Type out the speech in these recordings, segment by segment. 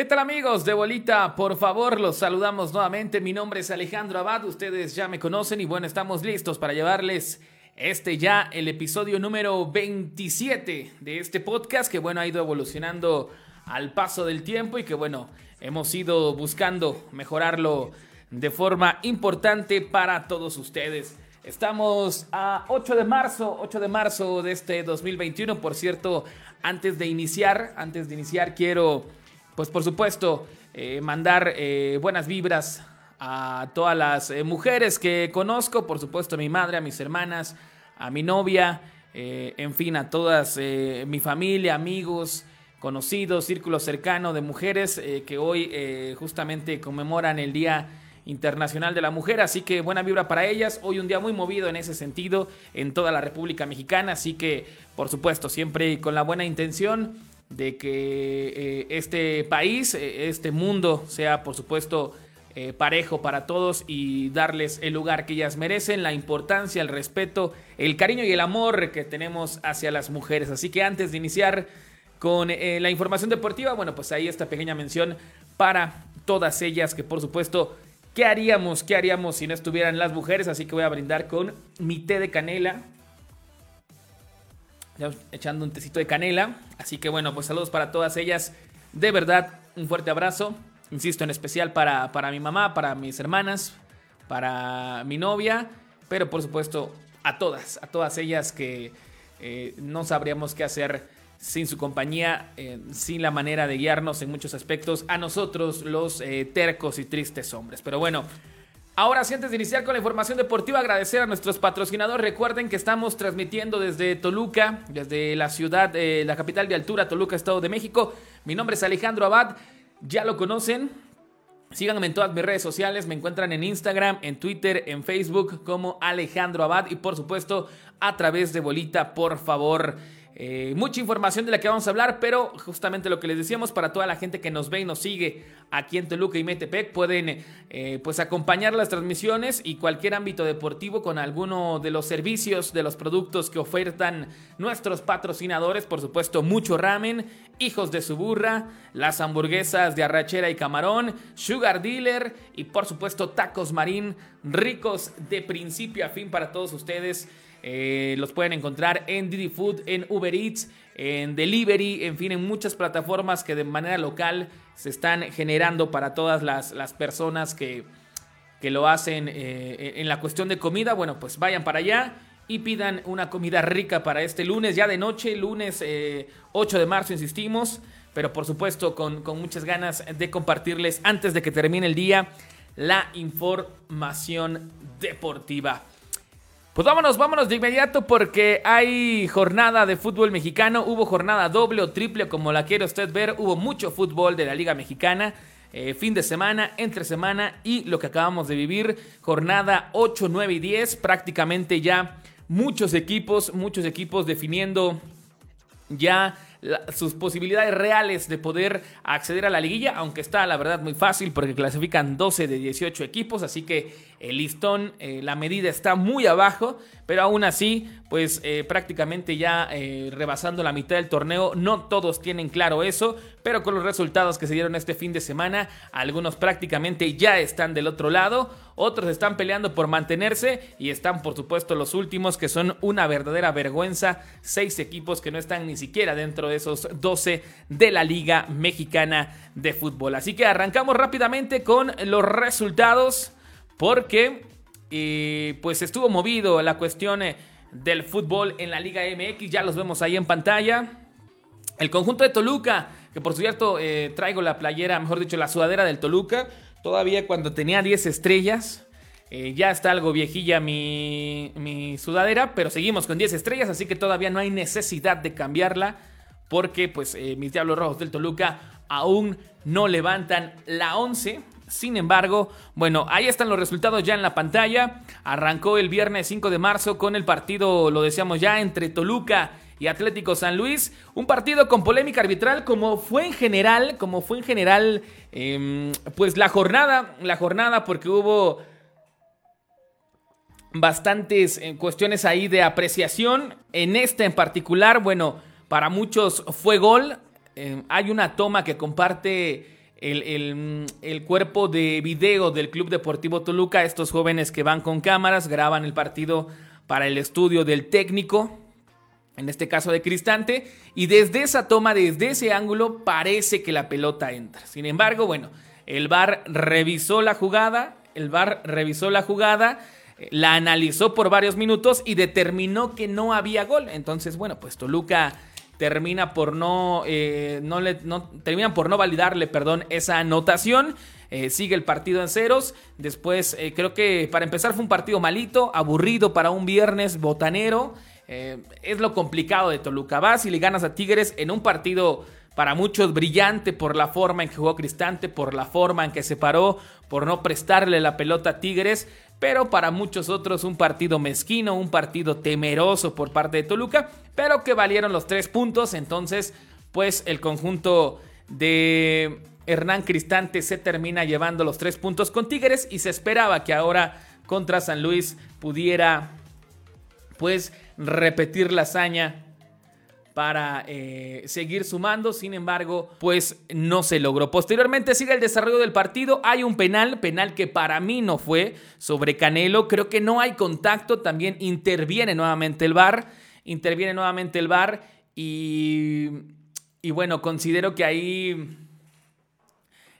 ¿Qué tal amigos de Bolita? Por favor, los saludamos nuevamente. Mi nombre es Alejandro Abad, ustedes ya me conocen y bueno, estamos listos para llevarles este ya el episodio número 27 de este podcast que bueno ha ido evolucionando al paso del tiempo y que bueno, hemos ido buscando mejorarlo de forma importante para todos ustedes. Estamos a 8 de marzo, 8 de marzo de este 2021. Por cierto, antes de iniciar, antes de iniciar quiero pues por supuesto, eh, mandar eh, buenas vibras a todas las eh, mujeres que conozco, por supuesto a mi madre, a mis hermanas, a mi novia, en fin, a todas mi familia, amigos, conocidos, círculo cercano de mujeres que hoy justamente conmemoran el Día Internacional de la Mujer, así que buena vibra para ellas. Hoy un día muy movido en ese sentido en toda la República Mexicana, así que por supuesto siempre con la buena intención de que eh, este país, eh, este mundo sea por supuesto eh, parejo para todos y darles el lugar que ellas merecen, la importancia, el respeto, el cariño y el amor que tenemos hacia las mujeres. Así que antes de iniciar con la información deportiva, bueno, pues ahí esta pequeña mención para todas ellas que por supuesto, ¿qué haríamos? ¿Qué haríamos si no estuvieran las mujeres? Así que voy a brindar con mi té de canela echando un tecito de canela. Así que bueno, pues saludos para todas ellas. De verdad, un fuerte abrazo. Insisto, en especial para, para mi mamá, para mis hermanas, para mi novia, pero por supuesto a todas, a todas ellas que eh, no sabríamos qué hacer sin su compañía, eh, sin la manera de guiarnos en muchos aspectos, a nosotros los eh, tercos y tristes hombres. Pero bueno, Ahora antes de iniciar con la información deportiva, agradecer a nuestros patrocinadores. Recuerden que estamos transmitiendo desde Toluca, desde la ciudad, eh, la capital de altura, Toluca, Estado de México. Mi nombre es Alejandro Abad, ya lo conocen. Síganme en todas mis redes sociales, me encuentran en Instagram, en Twitter, en Facebook como Alejandro Abad y por supuesto a través de Bolita, por favor. Eh, mucha información de la que vamos a hablar, pero justamente lo que les decíamos para toda la gente que nos ve y nos sigue aquí en Toluca y Metepec, pueden eh, pues acompañar las transmisiones y cualquier ámbito deportivo con alguno de los servicios, de los productos que ofertan nuestros patrocinadores, por supuesto mucho ramen, hijos de su burra, las hamburguesas de arrachera y camarón, sugar dealer y por supuesto tacos marín ricos de principio a fin para todos ustedes. Eh, los pueden encontrar en Didi Food, en Uber Eats, en Delivery, en fin, en muchas plataformas que de manera local se están generando para todas las, personas que, que, lo hacen eh, en la cuestión de comida. Bueno, pues vayan para allá y pidan una comida rica para este lunes, ya de noche, lunes 8 eh, de marzo, insistimos, pero por supuesto con, con muchas ganas de compartirles antes de que termine el día la información deportiva. Pues vámonos, vámonos de inmediato porque hay jornada de fútbol mexicano, hubo jornada doble o triple como la quiere usted ver, hubo mucho fútbol de la Liga Mexicana, eh, fin de semana, entre semana y lo que acabamos de vivir, jornada 8, 9 y 10, prácticamente ya muchos equipos, muchos equipos definiendo ya sus posibilidades reales de poder acceder a la liguilla, aunque está la verdad muy fácil porque clasifican 12 de 18 equipos, así que el listón, eh, la medida está muy abajo, pero aún así, pues eh, prácticamente ya eh, rebasando la mitad del torneo, no todos tienen claro eso, pero con los resultados que se dieron este fin de semana, algunos prácticamente ya están del otro lado, otros están peleando por mantenerse y están por supuesto los últimos que son una verdadera vergüenza, seis equipos que no están ni siquiera dentro de esos 12 de la Liga Mexicana de Fútbol. Así que arrancamos rápidamente con los resultados porque eh, pues estuvo movido la cuestión eh, del fútbol en la Liga MX, ya los vemos ahí en pantalla. El conjunto de Toluca, que por cierto eh, traigo la playera, mejor dicho, la sudadera del Toluca, todavía cuando tenía 10 estrellas. ya está algo viejilla mi, sudadera, pero seguimos con 10 estrellas, así que todavía no hay necesidad de cambiarla porque pues mis Diablos Rojos del Toluca aún no levantan la 11. Sin embargo, bueno, ahí están los resultados ya en la pantalla. Arrancó el viernes 5 de marzo con el partido, lo decíamos ya, entre Toluca y Atlético San Luis. Un partido con polémica arbitral como fue en general, como fue en general, em, pues la jornada, la jornada porque hubo bastantes eh, cuestiones ahí de apreciación. En este en particular, bueno, para muchos fue gol. Em, hay una toma que comparte el, cuerpo de video del Club Deportivo Toluca, estos jóvenes que van con cámaras, graban el partido para el estudio del técnico, en este caso de Cristante, y desde esa toma, desde ese ángulo, parece que la pelota entra. Sin embargo, bueno, el VAR revisó la jugada, el VAR revisó la jugada, la analizó por varios minutos y determinó que no había gol. Entonces, bueno, pues Toluca termina por no, eh, no, le, terminan por no validarle, perdón, esa anotación. Eh, sigue el partido en ceros. Después, eh, creo que para empezar fue un partido malito, aburrido para un viernes botanero. es lo complicado de Toluca. Vas y le ganas a Tigres en un partido para muchos brillante por la forma en que jugó Cristante, por la forma en que se paró, por no prestarle la pelota a Tigres pero para muchos otros un partido mezquino, un partido temeroso por parte de Toluca, pero que valieron los tres puntos, entonces pues el conjunto de Hernán Cristante se termina llevando los tres puntos con Tigres y se esperaba que ahora contra San Luis pudiera pues repetir la hazaña para eh, seguir sumando. Sin embargo, pues no se logró. Posteriormente sigue el desarrollo del partido. Hay un penal, penal que para mí no fue sobre Canelo. Creo que no hay contacto. También interviene nuevamente el VAR. Interviene nuevamente el VAR. Y, y bueno, considero que ahí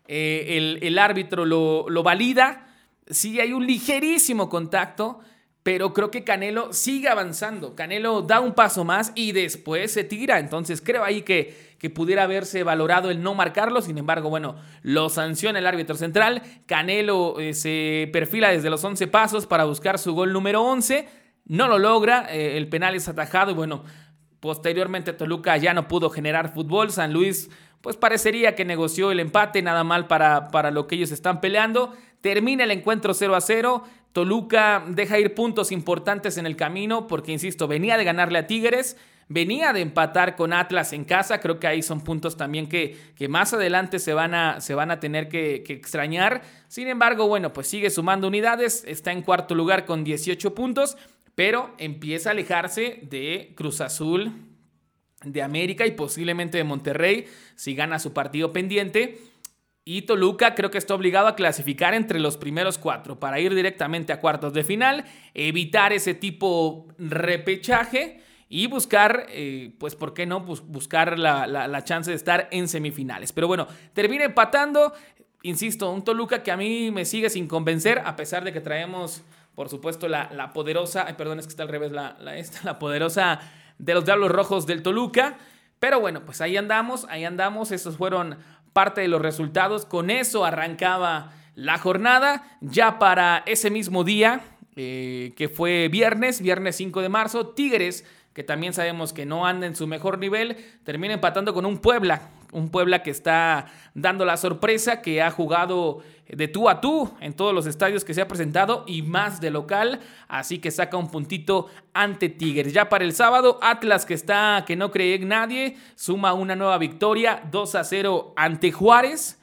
eh, el, árbitro lo, lo valida. Sí hay un ligerísimo contacto pero creo que Canelo sigue avanzando. Canelo da un paso más y después se tira. Entonces creo ahí que, que pudiera haberse valorado el no marcarlo. Sin embargo, bueno, lo sanciona el árbitro central. Canelo eh, se perfila desde los 11 pasos para buscar su gol número 11. No lo logra. Eh, el penal es atajado y bueno, posteriormente Toluca ya no pudo generar fútbol. San Luis pues parecería que negoció el empate, nada mal para, para lo que ellos están peleando. Termina el encuentro 0 a 0. Toluca deja ir puntos importantes en el camino porque, insisto, venía de ganarle a Tigres, venía de empatar con Atlas en casa. Creo que ahí son puntos también que, que más adelante se van a, se van a tener que, que, extrañar. Sin embargo, bueno, pues sigue sumando unidades, está en cuarto lugar con 18 puntos, pero empieza a alejarse de Cruz Azul, de América y posiblemente de Monterrey si gana su partido pendiente. Y Toluca creo que está obligado a clasificar entre los primeros cuatro para ir directamente a cuartos de final, evitar ese tipo repechaje y buscar, eh, pues, ¿por qué no? buscar la, chance de estar en semifinales. Pero bueno, termina empatando. Insisto, un Toluca que a mí me sigue sin convencer, a pesar de que traemos, por supuesto, la, poderosa, perdón, es que está al revés, la, esta, la poderosa de los Diablos Rojos del Toluca. Pero bueno, pues ahí andamos, ahí andamos. Estos fueron parte de los resultados. Con eso arrancaba la jornada. Ya para ese mismo día, eh, que fue viernes, viernes 5 de marzo, Tigres, que también sabemos que no anda en su mejor nivel, termina empatando con un Puebla. Un Puebla que está dando la sorpresa, que ha jugado de tú a tú en todos los estadios que se ha presentado y más de local, así que saca un puntito ante Tigres. Ya para el sábado, Atlas que está que no cree en nadie, suma una nueva victoria 2 a 0 ante Juárez.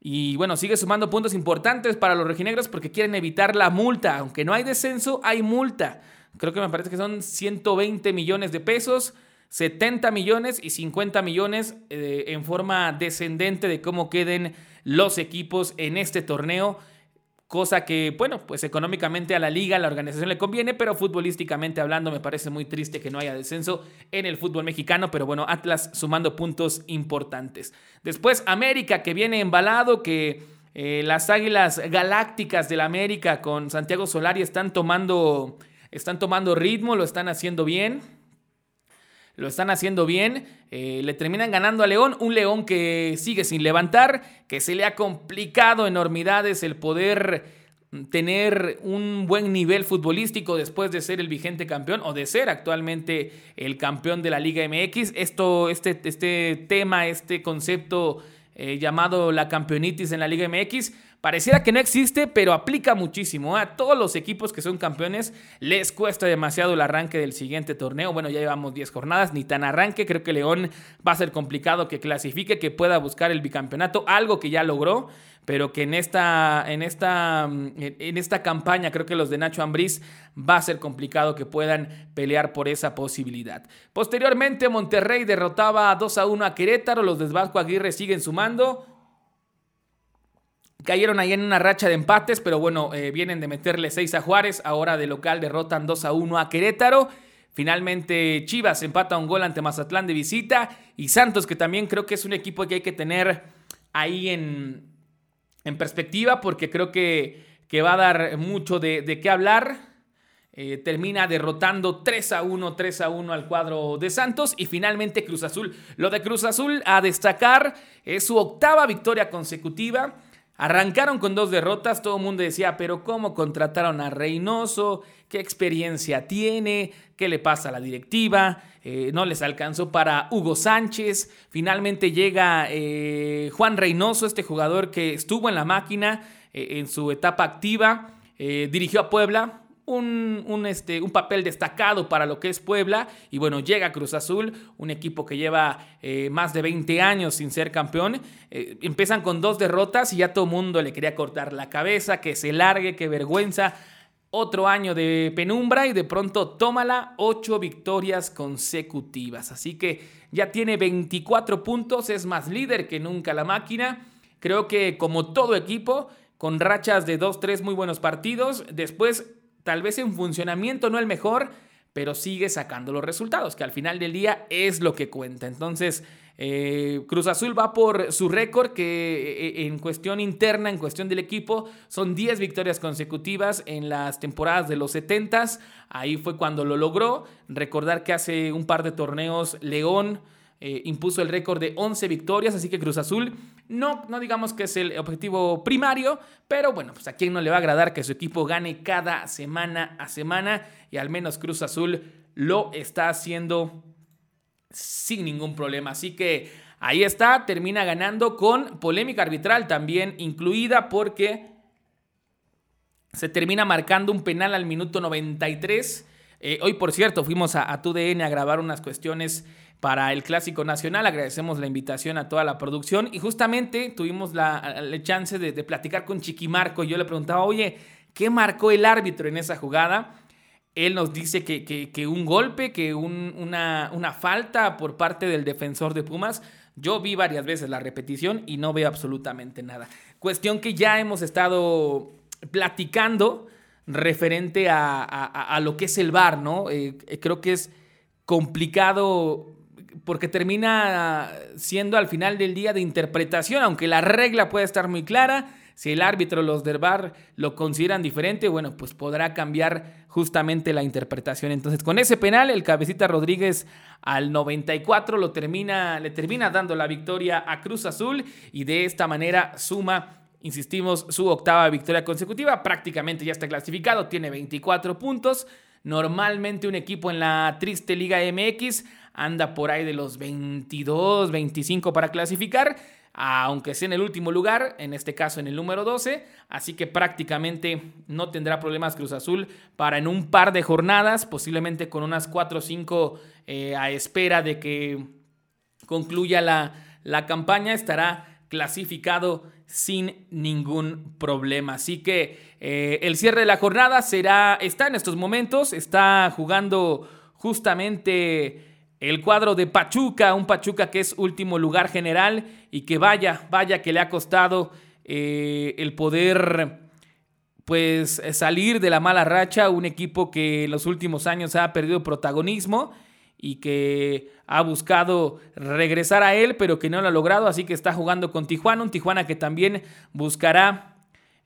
Y bueno, sigue sumando puntos importantes para los rojinegros porque quieren evitar la multa. Aunque no hay descenso, hay multa. Creo que me parece que son 120 millones de pesos. 70 millones y 50 millones eh, en forma descendente de cómo queden los equipos en este torneo. Cosa que, bueno, pues económicamente a la liga, a la organización le conviene, pero futbolísticamente hablando me parece muy triste que no haya descenso en el fútbol mexicano, pero bueno, Atlas sumando puntos importantes. Después América que viene embalado, que eh, las Águilas Galácticas del América con Santiago Solari están tomando, están tomando ritmo, lo están haciendo bien lo están haciendo bien. Eh, le terminan ganando a León, un León que sigue sin levantar, que se le ha complicado enormidades el poder tener un buen nivel futbolístico después de ser el vigente campeón o de ser actualmente el campeón de la Liga MX. Esto, este, este tema, este concepto eh, llamado la campeonitis en la Liga MX, Pareciera que no existe, pero aplica muchísimo. A todos los equipos que son campeones les cuesta demasiado el arranque del siguiente torneo. Bueno, ya llevamos 10 jornadas, ni tan arranque. Creo que León va a ser complicado que clasifique, que pueda buscar el bicampeonato, algo que ya logró, pero que en esta, en esta, en esta campaña creo que los de Nacho Ambriz va a ser complicado que puedan pelear por esa posibilidad. Posteriormente, Monterrey derrotaba 2 a 1 a Querétaro. Los de Vasco Aguirre siguen sumando. Cayeron ahí en una racha de empates, pero bueno, eh, vienen de meterle 6 a Juárez. Ahora de local derrotan 2 a 1 a Querétaro. Finalmente Chivas empata un gol ante Mazatlán de visita. Y Santos, que también creo que es un equipo que hay que tener ahí en, en perspectiva, porque creo que, que, va a dar mucho de, de qué hablar. Eh, termina derrotando 3 a 1, 3 a 1 al cuadro de Santos. Y finalmente Cruz Azul. Lo de Cruz Azul a destacar es su octava victoria consecutiva. Arrancaron con dos derrotas, todo el mundo decía, pero ¿cómo contrataron a Reynoso? ¿Qué experiencia tiene? ¿Qué le pasa a la directiva? Eh, no les alcanzó para Hugo Sánchez. Finalmente llega eh, Juan Reynoso, este jugador que estuvo en la máquina eh, en su etapa activa, dirigió a Puebla, un, este, un, papel destacado para lo que es Puebla. Y bueno, llega Cruz Azul, un equipo que lleva eh, más de 20 años sin ser campeón. Eh, empiezan con dos derrotas y ya todo el mundo le quería cortar la cabeza, que se largue, que vergüenza. Otro año de penumbra y de pronto tómala ocho victorias consecutivas. Así que ya tiene 24 puntos, es más líder que nunca la máquina. Creo que como todo equipo, con rachas de 2-3 muy buenos partidos, después tal vez en funcionamiento no el mejor, pero sigue sacando los resultados, que al final del día es lo que cuenta. Entonces, eh, Cruz Azul va por su récord, que eh, en cuestión interna, en cuestión del equipo, son 10 victorias consecutivas en las temporadas de los 70 Ahí fue cuando lo logró. Recordar que hace un par de torneos León eh, impuso el récord de 11 victorias, así que Cruz Azul no, no digamos que es el objetivo primario, pero bueno, pues a quien no le va a agradar que su equipo gane cada semana a semana y al menos Cruz Azul lo está haciendo sin ningún problema. Así que ahí está, termina ganando con polémica arbitral también incluida porque se termina marcando un penal al minuto 93. Eh, hoy, por cierto, fuimos a, a TUDN a grabar unas cuestiones para el Clásico Nacional. Agradecemos la invitación a toda la producción y justamente tuvimos la, chance de, platicar con Chiquimarco. Yo le preguntaba, oye, ¿qué marcó el árbitro en esa jugada? Él nos dice que, un golpe, que una, una falta por parte del defensor de Pumas. Yo vi varias veces la repetición y no veo absolutamente nada. Cuestión que ya hemos estado platicando referente a, lo que es el VAR, ¿no? Eh, creo que es complicado porque termina siendo al final del día de interpretación, aunque la regla puede estar muy clara. Si el árbitro, los del VAR lo consideran diferente, bueno, pues podrá cambiar justamente la interpretación. Entonces, con ese penal, el cabecita Rodríguez al 94 lo termina, le termina dando la victoria a Cruz Azul y de esta manera suma insistimos, su octava victoria consecutiva. Prácticamente ya está clasificado, tiene 24 puntos. Normalmente un equipo en la triste Liga MX anda por ahí de los 22, 25 para clasificar, aunque sea en el último lugar, en este caso en el número 12, así que prácticamente no tendrá problemas Cruz Azul para en un par de jornadas, posiblemente con unas 4 o 5 eh, a espera de que concluya la, la campaña, estará clasificado sin ningún problema. Así que eh, el cierre de la jornada será, está en estos momentos, está jugando justamente el cuadro de Pachuca, un Pachuca que es último lugar general y que vaya, vaya que le ha costado eh, el poder pues salir de la mala racha, un equipo que en los últimos años ha perdido protagonismo y que ha buscado regresar a él, pero que no lo ha logrado, así que está jugando con Tijuana, un Tijuana que también buscará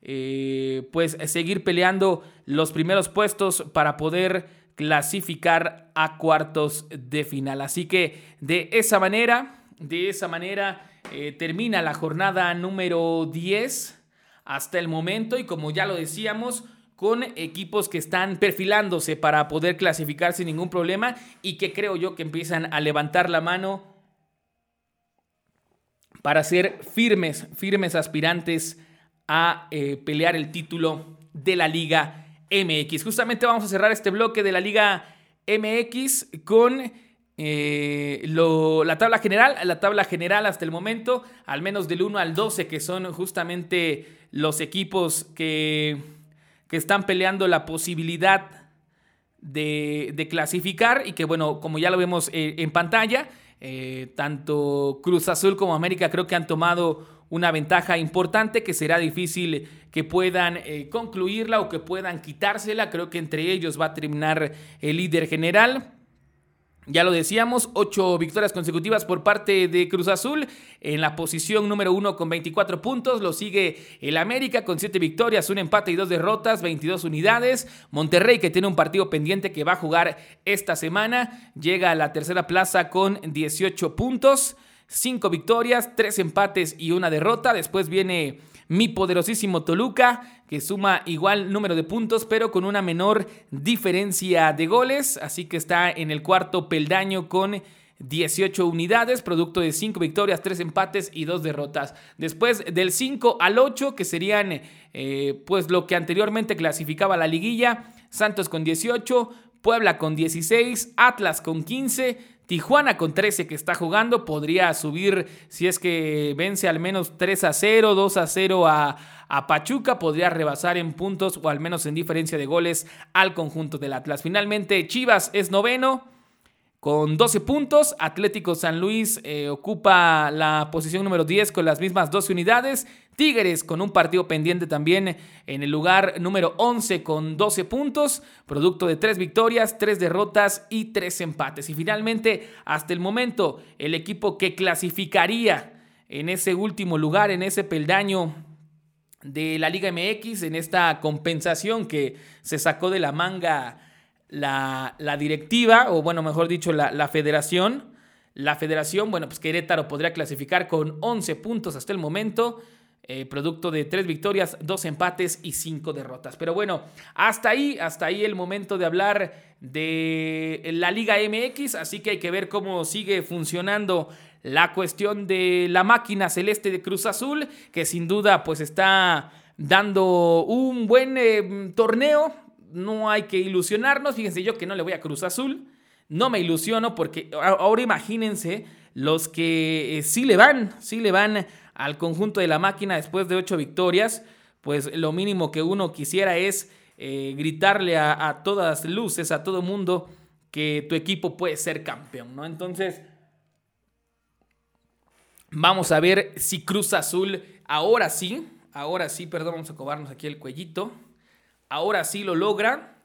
eh, pues seguir peleando los primeros puestos para poder clasificar a cuartos de final. Así que de esa manera, de esa manera eh, termina la jornada número 10 hasta el momento y como ya lo decíamos, con equipos que están perfilándose para poder clasificar sin ningún problema y que creo yo que empiezan a levantar la mano para ser firmes, firmes aspirantes a eh, pelear el título de la Liga MX. Justamente vamos a cerrar este bloque de la Liga MX con eh, la tabla general. La tabla general hasta el momento, al menos del 1 al 12, que son justamente los equipos que, que están peleando la posibilidad de, clasificar y que, bueno, como ya lo vemos eh, en pantalla, eh, tanto Cruz Azul como América creo que han tomado una ventaja importante que será difícil que puedan eh, concluirla o que puedan quitársela. Creo que entre ellos va a terminar el líder general. Ya lo decíamos, ocho victorias consecutivas por parte de Cruz Azul. En la posición número uno con 24 puntos. Lo sigue el América con siete victorias, un empate y dos derrotas, 22 unidades. Monterrey, que tiene un partido pendiente que va a jugar esta semana, llega a la tercera plaza con 18 puntos. Cinco victorias, tres empates y una derrota. Después viene mi poderosísimo Toluca, que suma igual número de puntos, pero con una menor diferencia de goles. Así que está en el cuarto peldaño con 18 unidades, producto de 5 victorias, 3 empates y 2 derrotas. Después del 5 al 8, que serían eh, pues lo que anteriormente clasificaba la liguilla, Santos con 18, Puebla con 16, Atlas con 15, Tijuana con 13 que está jugando podría subir si es que vence al menos 3 a 0, 2 a 0 a, a, Pachuca, podría rebasar en puntos o al menos en diferencia de goles al conjunto del Atlas. Finalmente Chivas es noveno con 12 puntos. Atlético San Luis eh, ocupa la posición número 10 con las mismas 12 unidades. Tigres con un partido pendiente también en el lugar número 11 con 12 puntos, producto de 3 victorias, 3 derrotas y 3 empates. Y finalmente, hasta el momento, el equipo que clasificaría en ese último lugar, en ese peldaño de la Liga MX, en esta compensación que se sacó de la manga la, directiva, o bueno, mejor dicho, la, federación. La federación, bueno, pues Querétaro podría clasificar con 11 puntos hasta el momento. Eh, producto de tres victorias, dos empates y cinco derrotas. Pero bueno, hasta ahí, hasta ahí el momento de hablar de la Liga MX, así que hay que ver cómo sigue funcionando la cuestión de la máquina celeste de Cruz Azul, que sin duda pues está dando un buen eh, torneo, no hay que ilusionarnos. Fíjense yo que no le voy a Cruz Azul. No me ilusiono porque ahora imagínense los que eh, sí le van, sí le van al conjunto de la máquina después de ocho victorias. Pues lo mínimo que uno quisiera es eh, gritarle a, a, todas luces, a todo mundo, que tu equipo puede ser campeón, ¿no? Entonces, vamos a ver si Cruz Azul ahora sí, ahora sí, perdón, vamos a cobarnos aquí el cuellito ahora sí lo logra.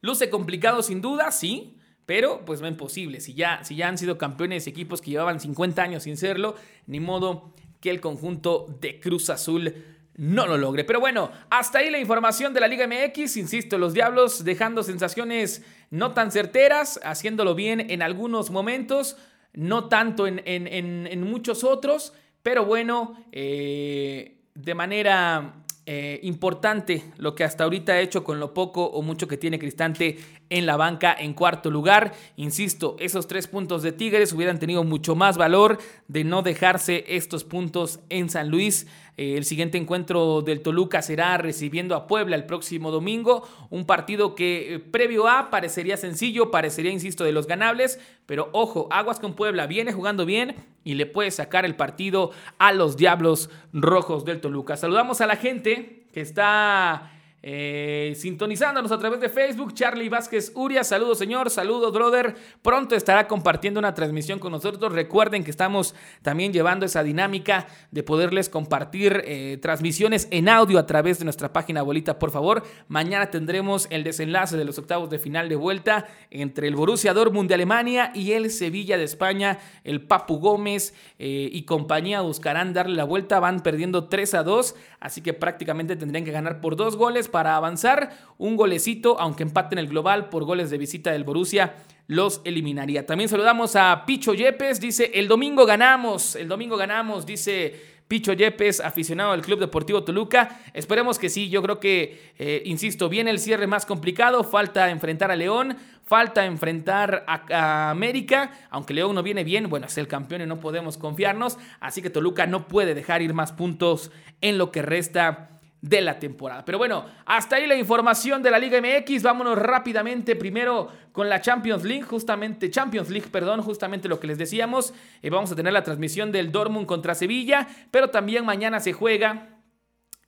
Luce complicado sin duda, sí, pero pues no imposible. Si ya, si ya han sido campeones equipos que llevaban 50 años sin serlo, ni modo que el conjunto de Cruz Azul no lo logre. Pero bueno, hasta ahí la información de la Liga MX. Insisto, los Diablos dejando sensaciones no tan certeras, haciéndolo bien en algunos momentos, no tanto en, muchos otros, pero bueno, eh, de manera eh, importante lo que hasta ahorita ha hecho con lo poco o mucho que tiene Cristante en la banca en cuarto lugar. Insisto, esos tres puntos de Tigres hubieran tenido mucho más valor de no dejarse estos puntos en San Luis. Eh, el siguiente encuentro del Toluca será recibiendo a Puebla el próximo domingo. Un partido que eh, previo a parecería sencillo, parecería, insisto, de los ganables. Pero ojo, Aguas con Puebla viene jugando bien y le puede sacar el partido a los Diablos Rojos del Toluca. Saludamos a la gente que está eh, sintonizándonos a través de Facebook, Charlie Vázquez Uria, saludos señor, saludos brother, pronto estará compartiendo una transmisión con nosotros, recuerden que estamos también llevando esa dinámica de poderles compartir eh, transmisiones en audio a través de nuestra página bolita, por favor, mañana tendremos el desenlace de los octavos de final de vuelta entre el Borussia Dortmund de Alemania y el Sevilla de España, el Papu Gómez eh, y compañía buscarán darle la vuelta, van perdiendo 3 a 2, así que prácticamente tendrían que ganar por dos goles para avanzar. Un golecito, aunque empaten el global por goles de visita del Borussia, los eliminaría. También saludamos a Picho Yepes, dice, el domingo ganamos, el domingo ganamos, dice Picho Yepes, aficionado del Club Deportivo Toluca. Esperemos que sí, yo creo que, eh, insisto, viene el cierre más complicado, falta enfrentar a León, falta enfrentar a, América, aunque León no viene bien, bueno, es el campeón y no podemos confiarnos, así que Toluca no puede dejar ir más puntos en lo que resta de la temporada. Pero bueno, hasta ahí la información de la Liga MX. Vámonos rápidamente primero con la Champions League, justamente Champions League, perdón, justamente lo que les decíamos. Eh, vamos a tener la transmisión del Dortmund contra Sevilla, pero también mañana se juega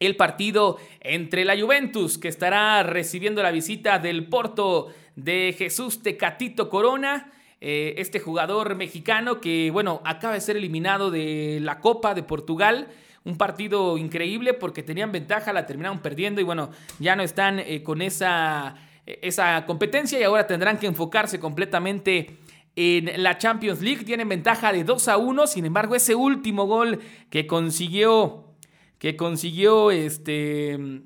el partido entre la Juventus, que estará recibiendo la visita del Porto de Jesús Tecatito Corona. eh, este jugador mexicano que, bueno, acaba de ser eliminado de la Copa de Portugal. Un partido increíble porque tenían ventaja, la terminaron perdiendo y bueno, ya no están eh, con esa, esa competencia y ahora tendrán que enfocarse completamente en la Champions League. Tienen ventaja de 2 a 1, sin embargo ese último gol que consiguió, que consiguió este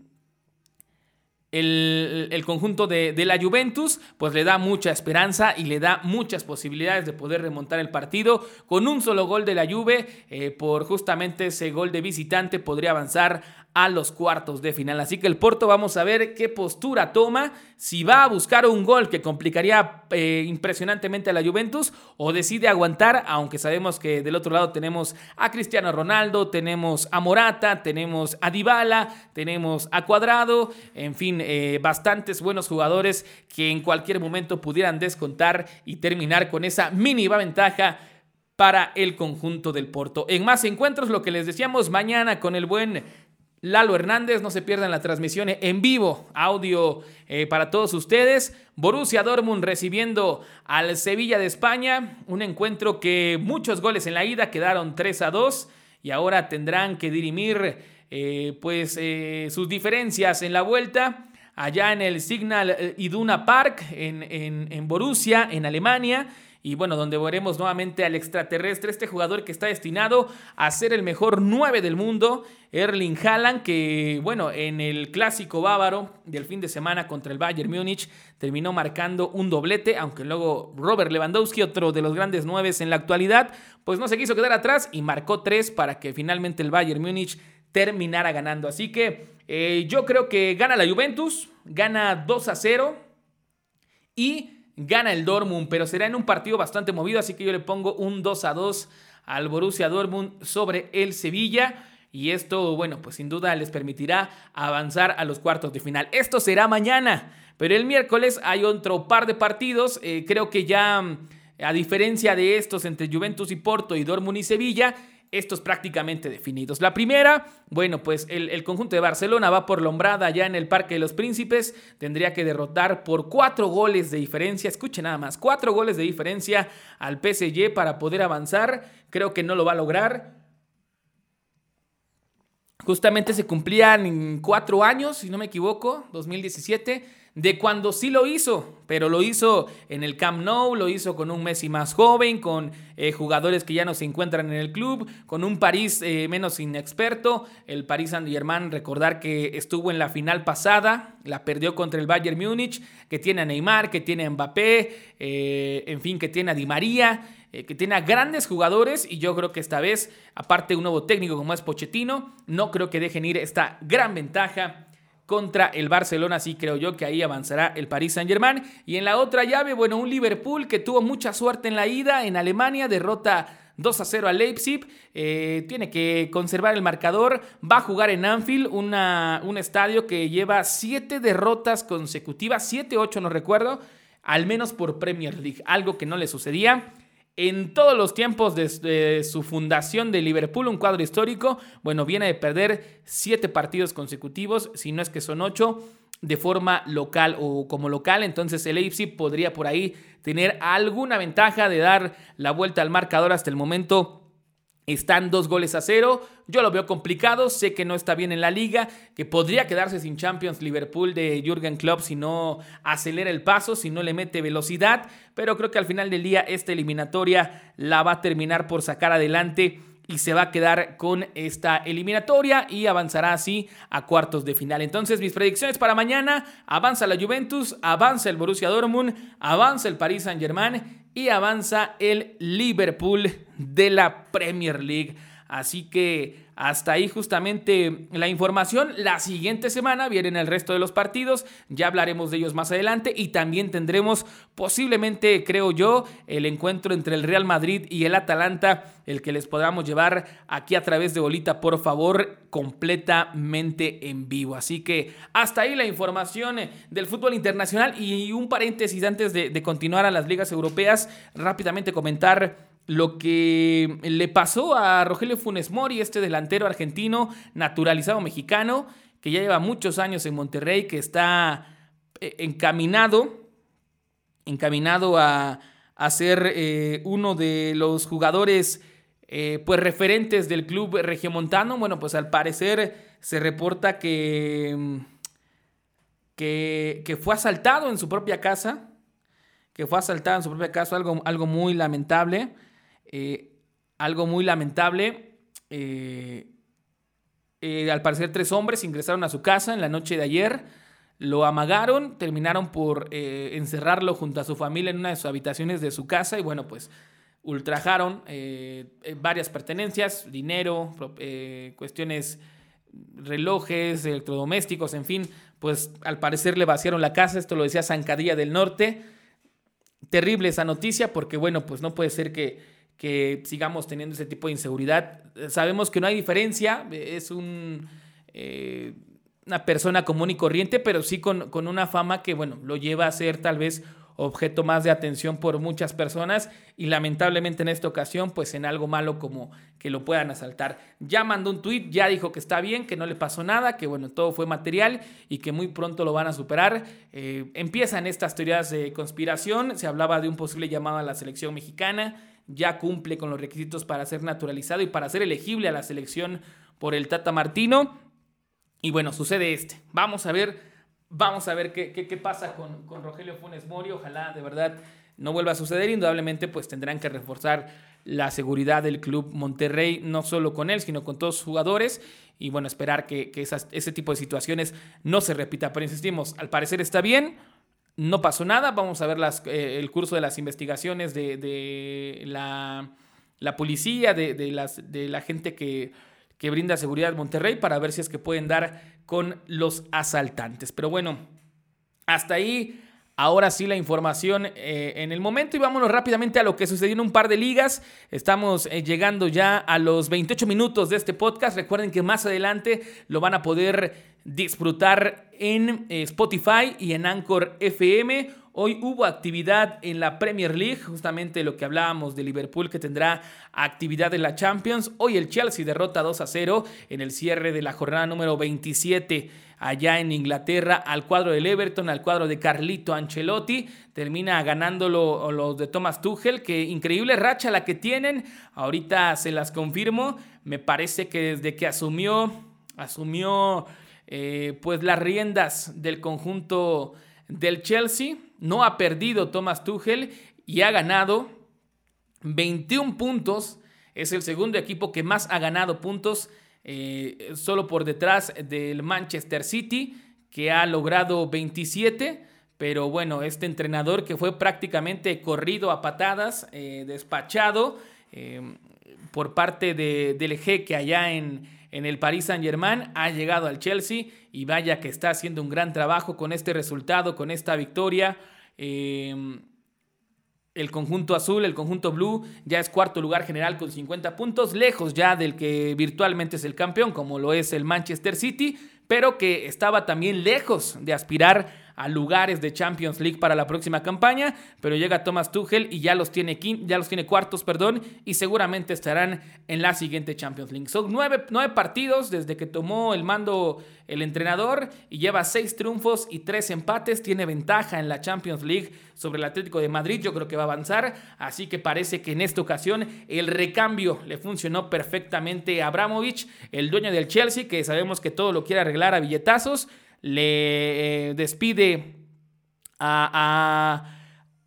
el, conjunto de, la Juventus, pues le da mucha esperanza y le da muchas posibilidades de poder remontar el partido. Con un solo gol de la Juve, eh, por justamente ese gol de visitante, podría avanzar a los cuartos de final. Así que el Porto vamos a ver qué postura toma, si va a buscar un gol que complicaría eh, impresionantemente a la Juventus o decide aguantar, aunque sabemos que del otro lado tenemos a Cristiano Ronaldo, tenemos a Morata, tenemos a Dybala, tenemos a Cuadrado, en fin, eh, bastantes buenos jugadores que en cualquier momento pudieran descontar y terminar con esa mínima ventaja para el conjunto del Porto. En más encuentros, lo que les decíamos mañana con el buen Lalo Hernández, no se pierdan la transmisión en vivo, audio eh, para todos ustedes. Borussia Dortmund recibiendo al Sevilla de España, un encuentro que muchos goles en la ida quedaron 3 a 2 y ahora tendrán que dirimir eh, pues eh, sus diferencias en la vuelta. Allá en el Signal Iduna Park en, en, en Borussia, en Alemania y bueno, donde veremos nuevamente al extraterrestre, este jugador que está destinado a ser el mejor 9 del mundo, Erling Haaland, que bueno, en el clásico bávaro del fin de semana contra el Bayern Múnich terminó marcando un doblete, aunque luego Robert Lewandowski, otro de los grandes 9 en la actualidad, pues no se quiso quedar atrás y marcó 3 para que finalmente el Bayern Múnich terminara ganando. Así que eh, yo creo que gana la Juventus, gana 2 a 0 y gana el Dortmund, pero será en un partido bastante movido, así que yo le pongo un 2 a 2 al Borussia Dortmund sobre el Sevilla. Y esto, bueno, pues sin duda les permitirá avanzar a los cuartos de final. Esto será mañana, pero el miércoles hay otro par de partidos. Eh, creo que ya, a diferencia de estos entre Juventus y Porto y Dortmund y Sevilla, estos prácticamente definidos. La primera, bueno, pues el, conjunto de Barcelona va por Lombrada ya en el Parque de los Príncipes, tendría que derrotar por cuatro goles de diferencia, escuche nada más, cuatro goles de diferencia al PSG para poder avanzar, creo que no lo va a lograr. Justamente se cumplían cuatro años, si no me equivoco, 2017 de cuando sí lo hizo, pero lo hizo en el Camp Nou, lo hizo con un Messi más joven, con eh, jugadores que ya no se encuentran en el club, con un París eh, menos inexperto, el París Saint-Germain, recordar que estuvo en la final pasada, la perdió contra el Bayern Múnich, que tiene a Neymar, que tiene a Mbappé, eh, en fin, que tiene a Di María, que tiene a grandes jugadores y yo creo que esta vez, aparte de un nuevo técnico como es Pochettino, no creo que dejen ir esta gran ventaja contra el Barcelona. Así creo yo que ahí avanzará el Paris Saint-Germain. Y en la otra llave, bueno, un Liverpool que tuvo mucha suerte en la ida en Alemania, derrota 2 a 0 a Leipzig. Eh, tiene que conservar el marcador. Va a jugar en Anfield, un estadio que lleva 7 derrotas consecutivas, 7, 8 no recuerdo, al menos por Premier League, algo que no le sucedía en todos los tiempos de, su fundación de Liverpool, un cuadro histórico, bueno, viene de perder siete partidos consecutivos, si no es que son ocho, de forma local o como local, entonces el Leipzig podría por ahí tener alguna ventaja de dar la vuelta al marcador hasta el momento están dos goles a cero. Yo lo veo complicado. Sé que no está bien en la liga. Que podría quedarse sin Champions Liverpool de Jürgen Klopp si no acelera el paso, si no le mete velocidad. Pero creo que al final del día esta eliminatoria la va a terminar por sacar adelante y se va a quedar con esta eliminatoria y avanzará así a cuartos de final. Entonces, mis predicciones para mañana, avanza la Juventus, avanza el Borussia Dortmund, avanza el Paris Saint-Germain y avanza el Liverpool de la Premier League. Así que hasta ahí justamente la información. La siguiente semana vienen el resto de los partidos. Ya hablaremos de ellos más adelante. Y también tendremos posiblemente, creo yo, el encuentro entre el Real Madrid y el Atalanta. El que les podamos llevar aquí a través de Bolita, por favor, completamente en vivo. Así que hasta ahí la información del fútbol internacional. Y un paréntesis antes de, de continuar a las ligas europeas. Rápidamente comentar lo que le pasó a Rogelio Funes Mori, este delantero argentino naturalizado mexicano, que ya lleva muchos años en Monterrey, que está eh, encaminado, encaminado a, a ser eh, uno de los jugadores eh, pues referentes del club regiomontano. Bueno, pues al parecer se reporta que, que, fue asaltado en su propia casa, que fue asaltado en su propia casa, algo, algo muy lamentable, eh, algo muy lamentable. al parecer tres hombres ingresaron a su casa en la noche de ayer lo amagaron, terminaron por eh, encerrarlo junto a su familia en una de sus habitaciones de su casa y bueno, pues ultrajaron eh, eh, varias pertenencias, dinero, cuestiones, relojes, electrodomésticos, en fin, pues al parecer le vaciaron la casa, esto lo decía Zancadilla del Norte. Terrible esa noticia porque bueno, pues no puede ser que, que sigamos teniendo ese tipo de inseguridad. Sabemos que no hay diferencia, es un una persona común y corriente, pero sí con, con, una fama que, bueno, lo lleva a ser tal vez objeto más de atención por muchas personas y lamentablemente en esta ocasión, pues en algo malo como que lo puedan asaltar. Ya mandó un tweet, ya dijo que está bien, que no le pasó nada, que bueno, todo fue material y que muy pronto lo van a superar. Eh, empiezan estas teorías de conspiración, se hablaba de un posible llamado a la selección mexicana, ya cumple con los requisitos para ser naturalizado y para ser elegible a la selección por el Tata Martino. Y bueno, sucede este. Vamos a ver, vamos a ver qué, qué, pasa con, con, Rogelio Funes Mori. Ojalá de verdad no vuelva a suceder. Indudablemente, pues tendrán que reforzar la seguridad del club Monterrey, no solo con él, sino con todos sus jugadores. Y bueno, esperar que, que ese tipo de situaciones no se repita. Pero insistimos, al parecer está bien. No pasó nada. Vamos a ver eh, el curso de las investigaciones de, la, policía, de, la gente que brinda seguridad Monterrey para ver si es que pueden dar con los asaltantes. Pero bueno, hasta ahí. Ahora sí la información eh, en el momento y vámonos rápidamente a lo que sucedió en un par de ligas. Estamos eh, llegando ya a los 28 minutos de este podcast. Recuerden que más adelante lo van a poder disfrutar en eh, Spotify y en Anchor FM Hoy hubo actividad en la Premier League, justamente lo que hablábamos de Liverpool que tendrá actividad en la Champions. Hoy el Chelsea derrota 2 a 0 en el cierre de la jornada número 27 allá en Inglaterra al cuadro del Everton, al cuadro de Carlito Ancelotti. Termina ganándolo los de Thomas Tuchel, que increíble racha la que tienen. Ahorita se las confirmo. Me parece que desde que asumió, asumió eh, pues las riendas del conjunto del Chelsea, no ha perdido Thomas Tuchel y ha ganado 21 puntos. Es el segundo equipo que más ha ganado puntos, eh, solo por detrás del Manchester City, que ha logrado 27. Pero bueno, este entrenador que fue prácticamente corrido a patadas, eh, despachado por parte del jeque allá en, en el Paris Saint Germain, ha llegado al Chelsea y vaya que está haciendo un gran trabajo con este resultado, con esta victoria. Em, el conjunto azul, el conjunto blue, ya es cuarto lugar general con 50 puntos, lejos ya del que virtualmente es el campeón, como lo es el Manchester City, pero que estaba también lejos de aspirar a lugares de Champions League para la próxima campaña, pero llega Thomas Tuchel y ya los tiene, ya los tiene cuartos, perdón, y seguramente estarán en la siguiente Champions League. Son nueve, nueve partidos desde que tomó el mando el entrenador y lleva seis triunfos y tres empates, tiene ventaja en la Champions League sobre el Atlético de Madrid, yo creo que va a avanzar, así que parece que en esta ocasión el recambio le funcionó perfectamente a Abramovich, el dueño del Chelsea, que sabemos que todo lo quiere arreglar a billetazos, le eh, despide a,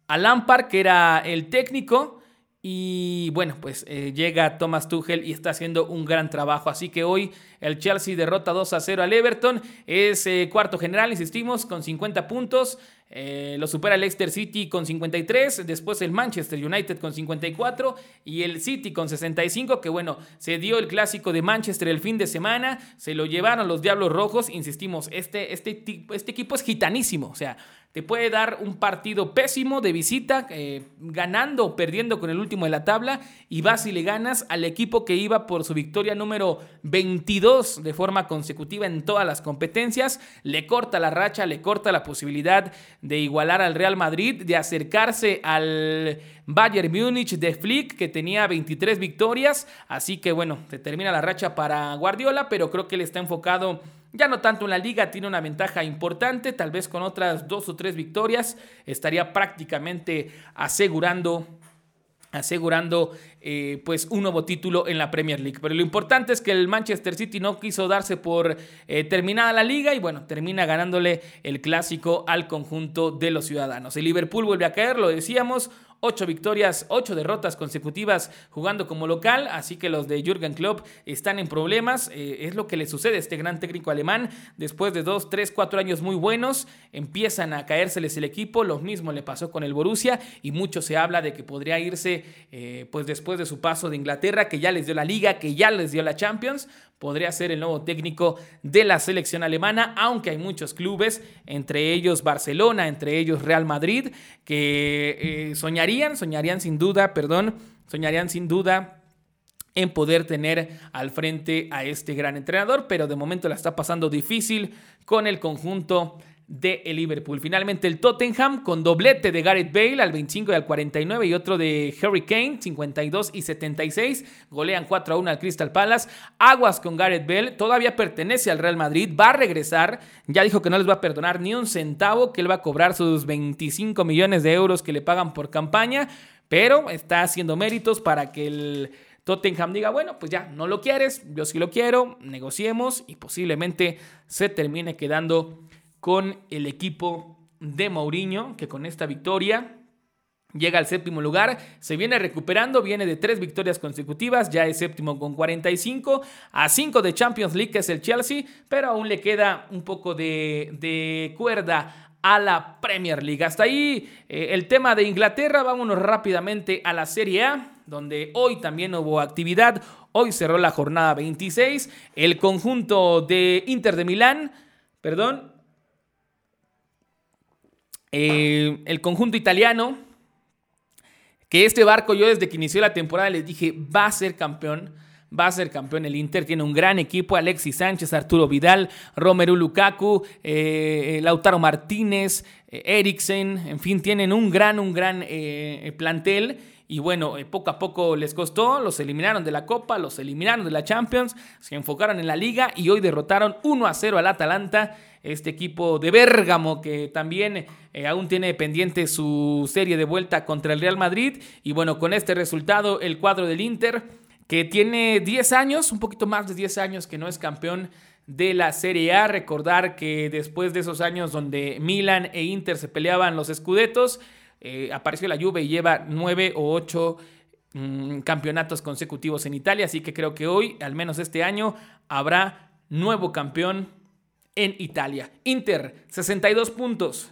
a, Lampard, que era el técnico. Y bueno, pues eh, llega Thomas Tuchel y está haciendo un gran trabajo. Así que hoy el Chelsea derrota 2 a 0 al Everton. Es eh, cuarto general, insistimos, con 50 puntos. Eh, lo supera el Leicester City con 53, después el Manchester United con 54 y el City con 65, que bueno, se dio el clásico de Manchester el fin de semana, se lo llevaron los Diablos Rojos, insistimos, este, este, este equipo es gitanísimo, o sea, te puede dar un partido pésimo de visita, eh, ganando o perdiendo con el último de la tabla, y vas y le ganas al equipo que iba por su victoria número 22 de forma consecutiva en todas las competencias, le corta la racha, le corta la posibilidad de igualar al Real Madrid, de acercarse al Bayern Múnich de Flick, que tenía 23 victorias, así que bueno, se termina la racha para Guardiola, pero creo que él está enfocado ya no tanto en la liga, tiene una ventaja importante, tal vez con otras dos o tres victorias estaría prácticamente asegurando asegurando eh, pues un nuevo título en la Premier League. Pero lo importante es que el Manchester City no quiso darse por eh, terminada la liga y bueno, termina ganándole el clásico al conjunto de los ciudadanos. El Liverpool vuelve a caer, lo decíamos, Ocho victorias, ocho derrotas consecutivas jugando como local, así que los de Jürgen Klopp están en problemas. Eh, es lo que le sucede a este gran técnico alemán. Después de dos, tres, cuatro años muy buenos, empiezan a caérseles el equipo. Lo mismo le pasó con el Borussia y mucho se habla de que podría irse eh, pues después de su paso de Inglaterra, que ya les dio la liga, que ya les dio la Champions podría ser el nuevo técnico de la selección alemana, aunque hay muchos clubes, entre ellos Barcelona, entre ellos Real Madrid, que eh, soñarían, soñarían sin duda, perdón, soñarían sin duda en poder tener al frente a este gran entrenador, pero de momento la está pasando difícil con el conjunto de Liverpool. Finalmente el Tottenham con doblete de Gareth Bale al 25 y al 49 y otro de Harry Kane 52 y 76. Golean 4 a 1 al Crystal Palace. Aguas con Gareth Bale. Todavía pertenece al Real Madrid. Va a regresar. Ya dijo que no les va a perdonar ni un centavo, que él va a cobrar sus 25 millones de euros que le pagan por campaña. Pero está haciendo méritos para que el... Tottenham diga, bueno, pues ya, no lo quieres, yo sí lo quiero, negociemos y posiblemente se termine quedando con el equipo de Mourinho, que con esta victoria llega al séptimo lugar, se viene recuperando, viene de tres victorias consecutivas, ya es séptimo con 45, a 5 de Champions League, que es el Chelsea, pero aún le queda un poco de, cuerda a la Premier League. Hasta ahí eh, el tema de Inglaterra, vámonos rápidamente a la Serie A, donde hoy también hubo actividad, hoy cerró la jornada 26, el conjunto de Inter de Milán, perdón, eh, el conjunto italiano, que este barco yo desde que inició la temporada les dije, va a ser campeón. Va a ser campeón el Inter, tiene un gran equipo, Alexis Sánchez, Arturo Vidal, Romero Lukaku, eh, eh, Lautaro Martínez, Eriksen, en fin, tienen un gran, un gran plantel y bueno, poco a poco les costó, los eliminaron de la Copa, los eliminaron de la Champions, se enfocaron en la liga y hoy derrotaron 1 a 0 al Atalanta este equipo de Bérgamo que también eh, aún tiene pendiente su serie de vuelta contra el Real Madrid. Y bueno, con este resultado, el cuadro del Inter, que tiene 10 años, un poquito más de 10 años que no es campeón de la Serie A. Recordar que después de esos años donde Milan e Inter se peleaban los escudetos, eh, apareció la Juve y lleva 9 o 8 mm, campeonatos consecutivos en Italia. Así que creo que hoy, al menos este año, habrá nuevo campeón en Italia. Inter, 62 puntos.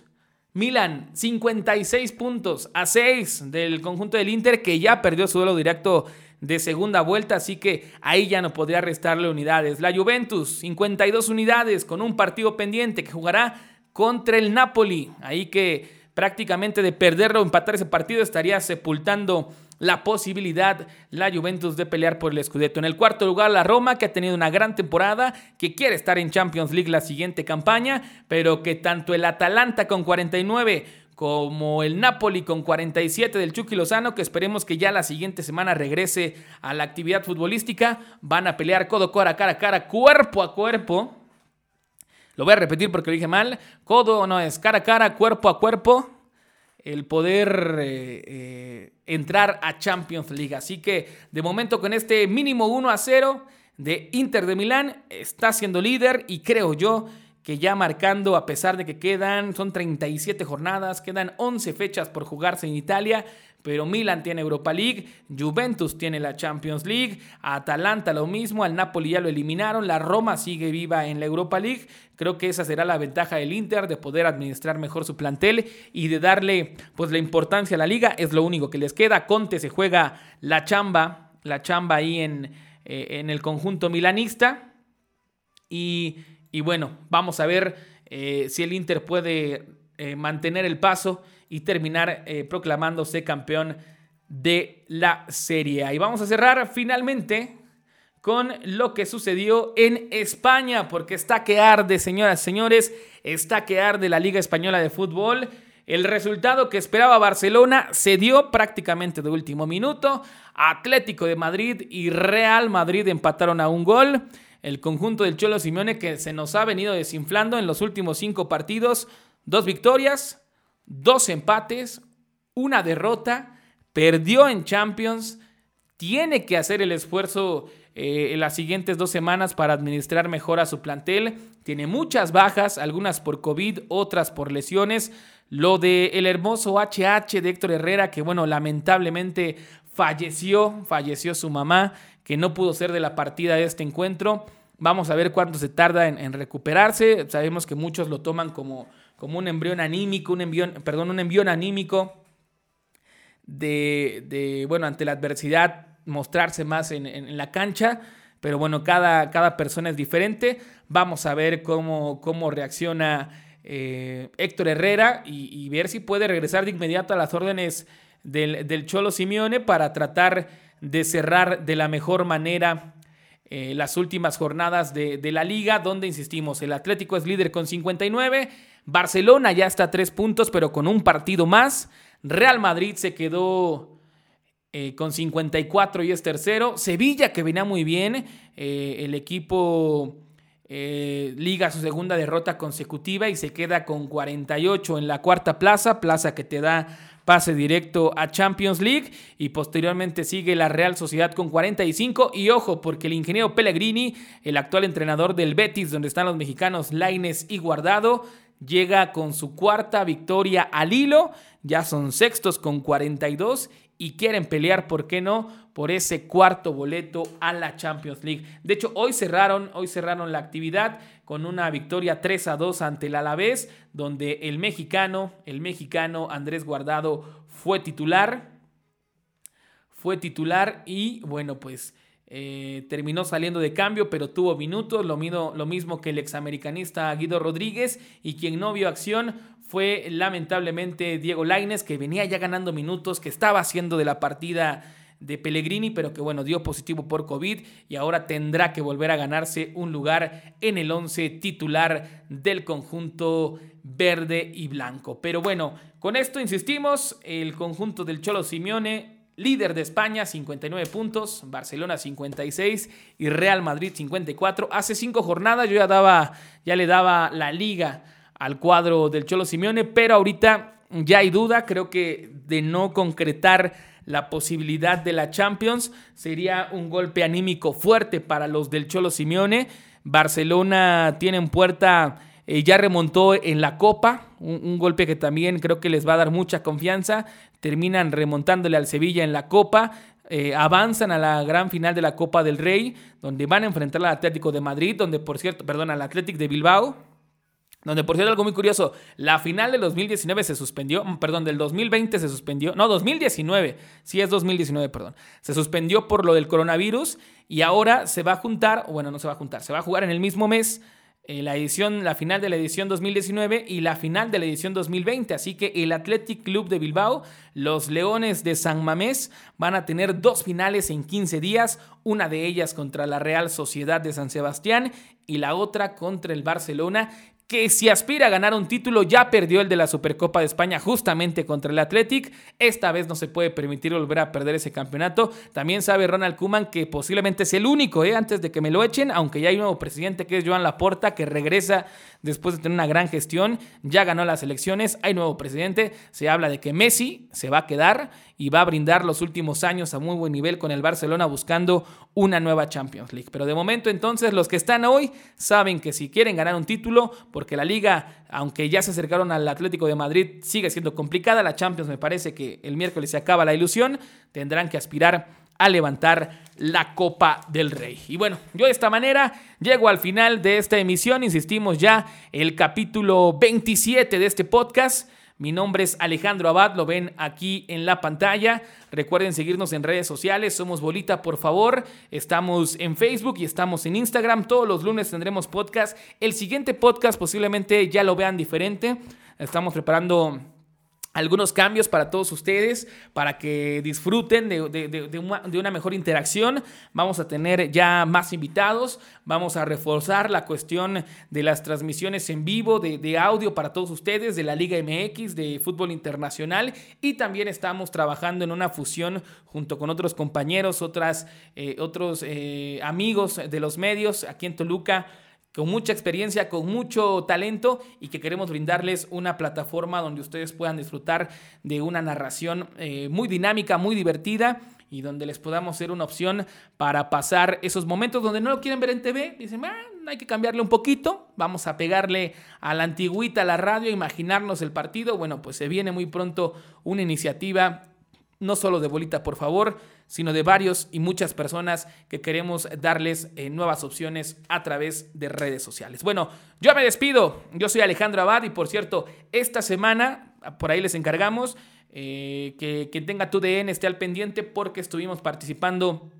Milan, 56 puntos a 6 del conjunto del Inter que ya perdió su duelo directo de segunda vuelta, así que ahí ya no podría restarle unidades. La Juventus, 52 unidades con un partido pendiente que jugará contra el Napoli. Ahí que prácticamente de perderlo o empatar ese partido estaría sepultando la posibilidad la Juventus de pelear por el Scudetto. En el cuarto lugar la Roma que ha tenido una gran temporada, que quiere estar en Champions League la siguiente campaña, pero que tanto el Atalanta con 49 como el Napoli con 47 del Chucky Lozano, que esperemos que ya la siguiente semana regrese a la actividad futbolística, van a pelear codo, cara, cara cara, cuerpo a cuerpo. Lo voy a repetir porque lo dije mal. Codo no es cara a cara, cuerpo a cuerpo el poder eh, eh, entrar a Champions League. Así que de momento con este mínimo 1 a 0 de Inter de Milán está siendo líder y creo yo que ya marcando, a pesar de que quedan, son 37 jornadas, quedan 11 fechas por jugarse en Italia, pero Milan tiene Europa League, Juventus tiene la Champions League, Atalanta lo mismo, al Napoli ya lo eliminaron, la Roma sigue viva en la Europa League. Creo que esa será la ventaja del Inter de poder administrar mejor su plantel y de darle pues la importancia a la liga, es lo único que les queda. Conte se juega la chamba, la chamba ahí en, eh, en el conjunto milanista y, bueno, vamos a ver eh, si el Inter puede eh, mantener el paso y terminar eh, proclamándose campeón de la serie. Y vamos a cerrar finalmente con lo que sucedió en España, porque está que arde, señoras y señores, está que arde la Liga Española de Fútbol. El resultado que esperaba Barcelona se dio prácticamente de último minuto. Atlético de Madrid y Real Madrid empataron a un gol. el conjunto del Cholo Simeone que se nos ha venido desinflando en los últimos cinco partidos. Dos victorias, dos empates, una derrota, perdió en Champions, tiene que hacer el esfuerzo eh, en las siguientes dos semanas para administrar mejor a su plantel. Tiene muchas bajas, algunas por COVID, otras por lesiones. Lo de el hermoso HH de Héctor Herrera, que bueno, lamentablemente falleció, falleció su mamá, que no pudo ser de la partida de este encuentro. Vamos a ver cuánto se tarda en, recuperarse. Sabemos que muchos lo toman como, como un embrión anímico, un envión, perdón, un envión anímico de, de, bueno, ante la adversidad, mostrarse más en, la cancha. Pero bueno, cada, cada persona es diferente. Vamos a ver cómo, cómo reacciona eh, Héctor Herrera y, ver si puede regresar de inmediato a las órdenes del, Cholo Simeone para tratar de cerrar de la mejor manera eh, las últimas jornadas de, la liga, donde insistimos, el Atlético es líder con 59, Barcelona ya está a tres puntos, pero con un partido más, Real Madrid se quedó eh, con 54 y es tercero, Sevilla que venía muy bien, el equipo eh, liga su segunda derrota consecutiva y se queda con 48 en la cuarta plaza, plaza que te da pase directo a Champions League. Y posteriormente sigue la Real Sociedad con 45 y ojo porque el ingeniero Pellegrini, el actual entrenador del Betis donde están los mexicanos Laines y Guardado, llega con su cuarta victoria al hilo, ya son sextos con 42 y quieren pelear, ¿por qué no?, por ese cuarto boleto a la Champions League. De hecho, hoy cerraron, hoy cerraron la actividad con una victoria 3 a 2 ante el Alavés, donde el mexicano, el mexicano Andrés Guardado fue titular. Fue titular y bueno, pues eh, terminó saliendo de cambio, pero tuvo minutos, lo, lo mismo que el examericanista Guido Rodríguez y quien no vio acción fue lamentablemente Diego Laines, que venía ya ganando minutos, que estaba haciendo de la partida de Pellegrini, pero que bueno, dio positivo por COVID y ahora tendrá que volver a ganarse un lugar en el 11 titular del conjunto verde y blanco. Pero bueno, con esto insistimos, el conjunto del Cholo Simeone, líder de España, 59 puntos, Barcelona 56 y Real Madrid 54. Hace cinco jornadas yo ya daba, ya le daba la liga al cuadro del Cholo Simeone, pero ahorita ya hay duda, creo que de no concretar la posibilidad de la Champions sería un golpe anímico fuerte para los del Cholo Simeone. Barcelona tiene en puerta, eh, ya remontó en la Copa, un, golpe que también creo que les va a dar mucha confianza. Terminan remontándole al Sevilla en la Copa. Eh, avanzan a la gran final de la Copa del Rey, donde van a enfrentar al Atlético de Madrid, donde por cierto, perdón, al Atlético de Bilbao, donde, por cierto, algo muy curioso, la final del 2019 se suspendió, mm, perdón, del 2020 se suspendió, no, 2019, sí es 2019, perdón, se suspendió por lo del coronavirus y ahora se va a juntar, bueno, no se va a juntar, se va a jugar en el mismo mes eh, la edición, la final de la edición 2019 y la final de la edición 2020. Así que el Athletic Club de Bilbao, los Leones de San Mamés, van a tener dos finales en 15 días, una de ellas contra la Real Sociedad de San Sebastián y la otra contra el Barcelona que si aspira a ganar un título ya perdió el de la Supercopa de España justamente contra el Athletic. Esta vez no se puede permitir volver a perder ese campeonato. También sabe Ronald Kuman que posiblemente es el único, ¿eh? antes de que me lo echen, aunque ya hay un nuevo presidente que es Joan Laporta, que regresa después de tener una gran gestión. Ya ganó las elecciones, hay nuevo presidente. Se habla de que Messi se va a quedar y va a brindar los últimos años a muy buen nivel con el Barcelona buscando una nueva Champions League. Pero de momento entonces los que están hoy saben que si quieren ganar un título, porque la liga, aunque ya se acercaron al Atlético de Madrid, sigue siendo complicada, la Champions me parece que el miércoles se acaba la ilusión, tendrán que aspirar a levantar la Copa del Rey. Y bueno, yo de esta manera llego al final de esta emisión, insistimos ya, el capítulo 27 de este podcast. Mi nombre es Alejandro Abad, lo ven aquí en la pantalla. Recuerden seguirnos en redes sociales, somos Bolita, por favor. Estamos en Facebook y estamos en Instagram. Todos los lunes tendremos podcast. El siguiente podcast posiblemente ya lo vean diferente. Estamos preparando algunos cambios para todos ustedes, para que disfruten de, una, mejor interacción. Vamos a tener ya más invitados, vamos a reforzar la cuestión de las transmisiones en vivo, de, audio para todos ustedes, de la Liga MX, de fútbol internacional y también estamos trabajando en una fusión junto con otros compañeros, otras, eh, otros eh, amigos de los medios aquí en Toluca con mucha experiencia, con mucho talento y que queremos brindarles una plataforma donde ustedes puedan disfrutar de una narración eh, muy dinámica, muy divertida y donde les podamos ser una opción para pasar esos momentos donde no lo quieren ver en TV. Dicen, ah, hay que cambiarle un poquito, vamos a pegarle a la antigüita, a la radio, imaginarnos el partido. Bueno, pues se viene muy pronto una iniciativa no solo de Bolita, por favor, sino de varios y muchas personas que queremos darles eh, nuevas opciones a través de redes sociales. Bueno, yo me despido. Yo soy Alejandro Abad y por cierto, esta semana, por ahí les encargamos eh, que quien tenga tu DN esté al pendiente porque estuvimos participando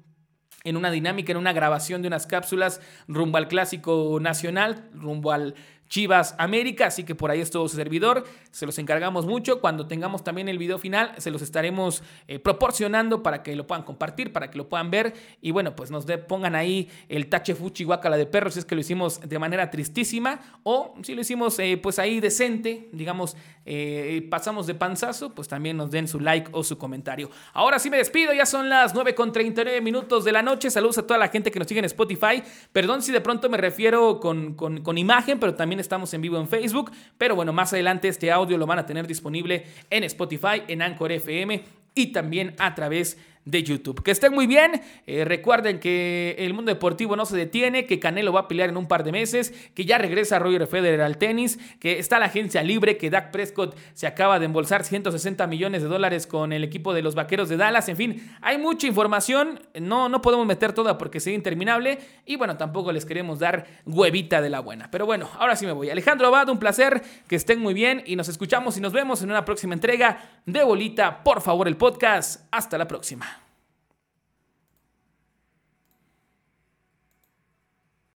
en una dinámica, en una grabación de unas cápsulas rumbo al clásico nacional, rumbo al Chivas América, así que por ahí es todo su servidor, se los encargamos mucho, cuando tengamos también el video final se los estaremos eh, proporcionando para que lo puedan compartir, para que lo puedan ver. Y bueno, pues nos pongan ahí el tache fuchi guacala de perros si es que lo hicimos de manera tristísima o si lo hicimos eh, pues ahí decente, digamos, eh, pasamos de panzazo, pues también nos den su like o su comentario. Ahora sí me despido, ya son las 9 con 39 minutos de la noche, saludos a toda la gente que nos sigue en Spotify, perdón si de pronto me refiero con, con imagen, pero también estamos en vivo en Facebook, pero bueno, más adelante este audio lo van a tener disponible en Spotify, en Anchor FM y también a través de YouTube. Que estén muy bien. Eh, recuerden que el mundo deportivo no se detiene, que Canelo va a pelear en un par de meses, que ya regresa Roger Federer al tenis, que está la agencia libre, que Dak Prescott se acaba de embolsar 160 millones de dólares con el equipo de los Vaqueros de Dallas. En fin, hay mucha información. No, no podemos meter toda porque sería interminable. Y bueno, tampoco les queremos dar huevita de la buena. Pero bueno, ahora sí me voy. Alejandro Abad, un placer. Que estén muy bien y nos escuchamos y nos vemos en una próxima entrega de Bolita. Por favor, el podcast. Hasta la próxima.